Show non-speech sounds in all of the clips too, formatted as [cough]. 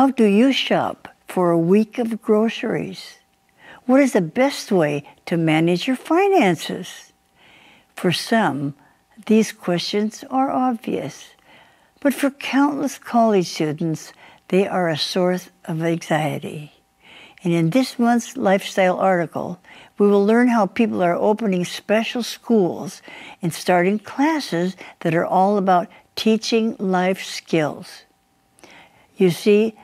How do you shop for a week of groceries? What is the best way to manage your finances? For some, these questions are obvious, but for countless college students, they are a source of anxiety. And in this month's lifestyle article, we will learn how people are opening special schools and starting classes that are all about teaching life skills. You see,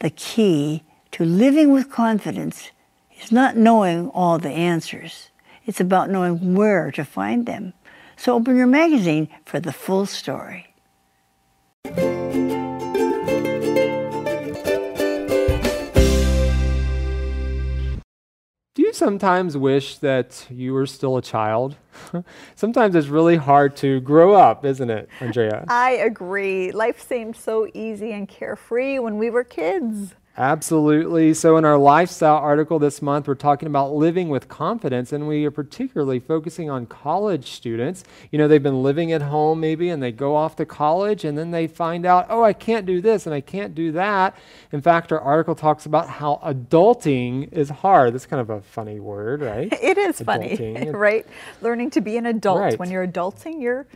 the key to living with confidence is not knowing all the answers. It's about knowing where to find them. So open your magazine for the full story. Do you sometimes wish that you were still a child? [laughs] sometimes it's really hard to grow up, isn't it, Andrea? I agree. Life seemed so easy and carefree when we were kids. Absolutely. So, in our lifestyle article this month, we're talking about living with confidence, and we are particularly focusing on college students. You know, they've been living at home maybe, and they go off to college, and then they find out, oh, I can't do this and I can't do that. In fact, our article talks about how adulting is hard. That's kind of a funny word, right? [laughs] It is adulting. funny, [laughs] right? Learning to be an adult. Right. When you're adulting, you're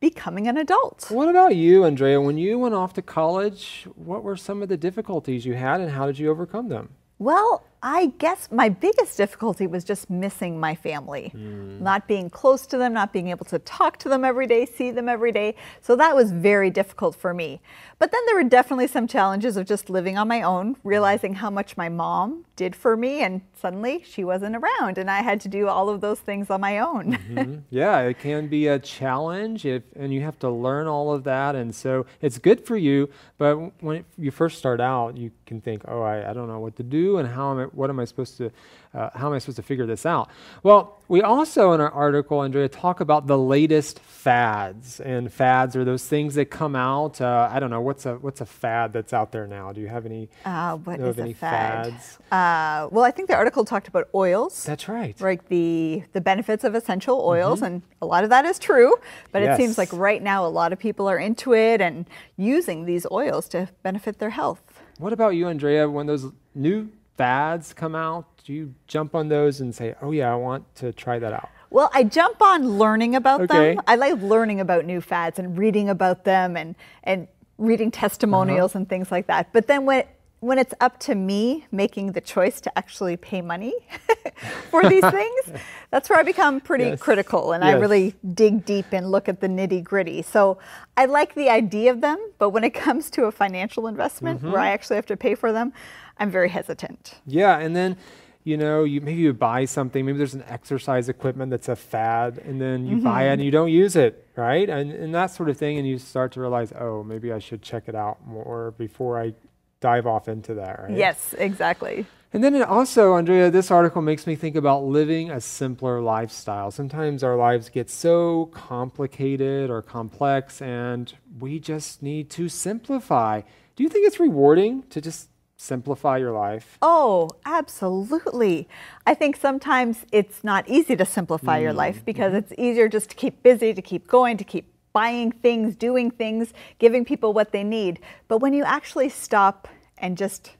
becoming an adult. What about you, Andrea? When you went off to college, what were some of the difficulties you had and how did you overcome them? Well, I guess my biggest difficulty was just missing my family, mm. not being close to them, not being able to talk to them every day, see them every day. So that was very difficult for me. But then there were definitely some challenges of just living on my own, realizing how much my mom did for me, and suddenly she wasn't around, and I had to do all of those things on my own. mm-hmm. Yeah, it can be a challenge, if, and you have to learn all of that. And so it's good for you, but when you first start out, you can think, oh, I, I don't know what to do, and how am I what am I supposed to, uh, how am I supposed to figure this out? Well, we also in our article, Andrea, talk about the latest fads, and fads are those things that come out. Uh, I don't know what's a what's a fad that's out there now. Do you have any? Uh, what is a fad? Fads? Uh, well, I think the article talked about oils. That's right. Like the the benefits of essential oils, mm-hmm. and a lot of that is true. But yes. it seems like right now a lot of people are into it and using these oils to benefit their health. What about you, Andrea? When those new fads come out, do you jump on those and say, oh, yeah, I want to try that out? Well, I jump on learning about okay. them. I like learning about new fads and reading about them and, and reading testimonials uh-huh. and things like that. But then when, when it's up to me making the choice to actually pay money [laughs] for these [laughs] things, that's where I become pretty yes. critical and yes. I really dig deep and look at the nitty gritty. So I like the idea of them, but when it [laughs] comes to a financial investment mm-hmm. where I actually have to pay for them, I'm very hesitant. Yeah, and then you know, you maybe you buy something, maybe there's an exercise equipment that's a fad, and then you mm-hmm. buy it mm-hmm. and you don't use it, right? And, and that sort of thing, and you start to realize, oh, maybe I should check it out more before I dive off into that, right? Yes, exactly. And then also, Andrea, this article makes me think about living a simpler lifestyle. Sometimes our lives get so complicated or complex, and we just need to simplify. Do you think it's rewarding to just simplify your life? Oh, absolutely. I think sometimes it's not easy to simplify mm. your life mm-hmm. because mm-hmm. it's easier just to keep busy, to keep going, to keep buying things, doing things, giving people what they need. But when you actually stop and just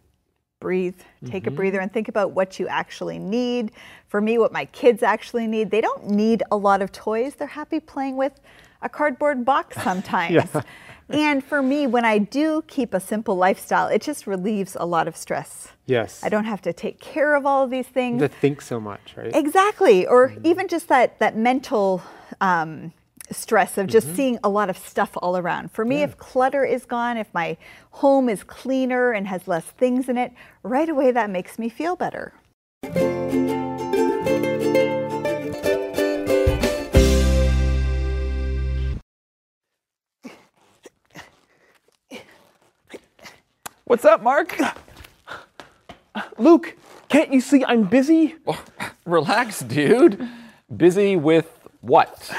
breathe, take mm-hmm. a breather, and think about what you actually need. For me, what my kids actually need, they don't need a lot of toys. They're happy playing with a cardboard box [laughs] sometimes. yeah and for me, when I do keep a simple lifestyle, it just relieves a lot of stress. Yes. I don't have to take care of all of these things. To think so much, right? Exactly. Or mm-hmm. even just that that mental um, stress of just mm-hmm. seeing a lot of stuff all around. For me, yeah. if clutter is gone, if my home is cleaner and has less things in it, right away that makes me feel better. What's up, Mark? Luke, can't you see I'm busy? relax, dude. Busy with what?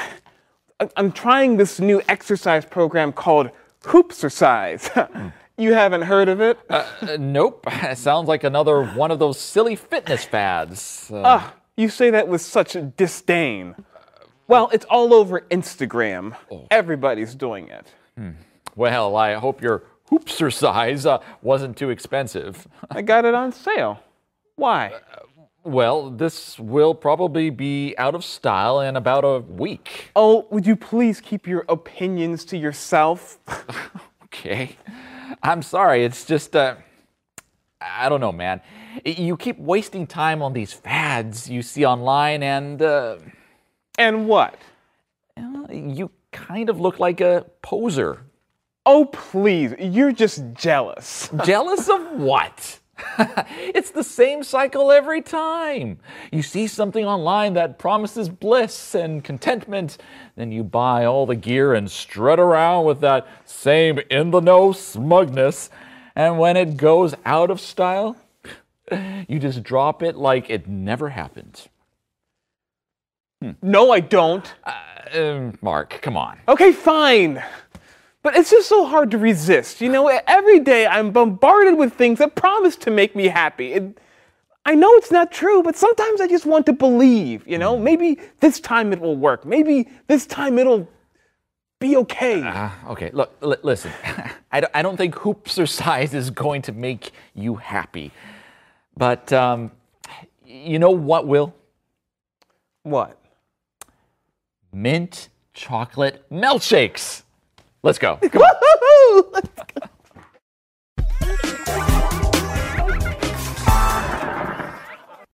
I'm trying this new exercise program called Hoopsercise. [laughs] you haven't heard of it? Uh, uh, nope. Sounds like another one of those silly fitness fads. Uh, ah, you say that with such disdain. Well, it's all over Instagram. Oh. Everybody's doing it. Hmm. Well, I hope your Hoopsercise uh, wasn't too expensive. I got it on sale. Why? Well, this will probably be out of style in about a week. Oh, would you please keep your opinions to yourself? [laughs] Okay. I'm sorry. It's just, uh, I don't know, man. You keep wasting time on these fads you see online, and uh, and what? you kind of look like a poser. Oh, please, you're just jealous. [laughs] Jealous of what? [laughs] it's the same cycle every time. You see something online that promises bliss and contentment, then you buy all the gear and strut around with that same in the know smugness. And when it goes out of style, [laughs] you just drop it like it never happened. No, I don't. Um, Mark, come on. Okay, fine. But it's just so hard to resist. You know, every day I'm bombarded with things that promise to make me happy. It, I know it's not true, but sometimes I just want to believe, you know? Maybe this time it will work. Maybe this time it'll be okay. Uh, okay, look, li- listen. [laughs] I, don't, I don't think hoopsercise is going to make you happy. But um, you know what will? what? Mint chocolate milkshakes. Let's go. [laughs]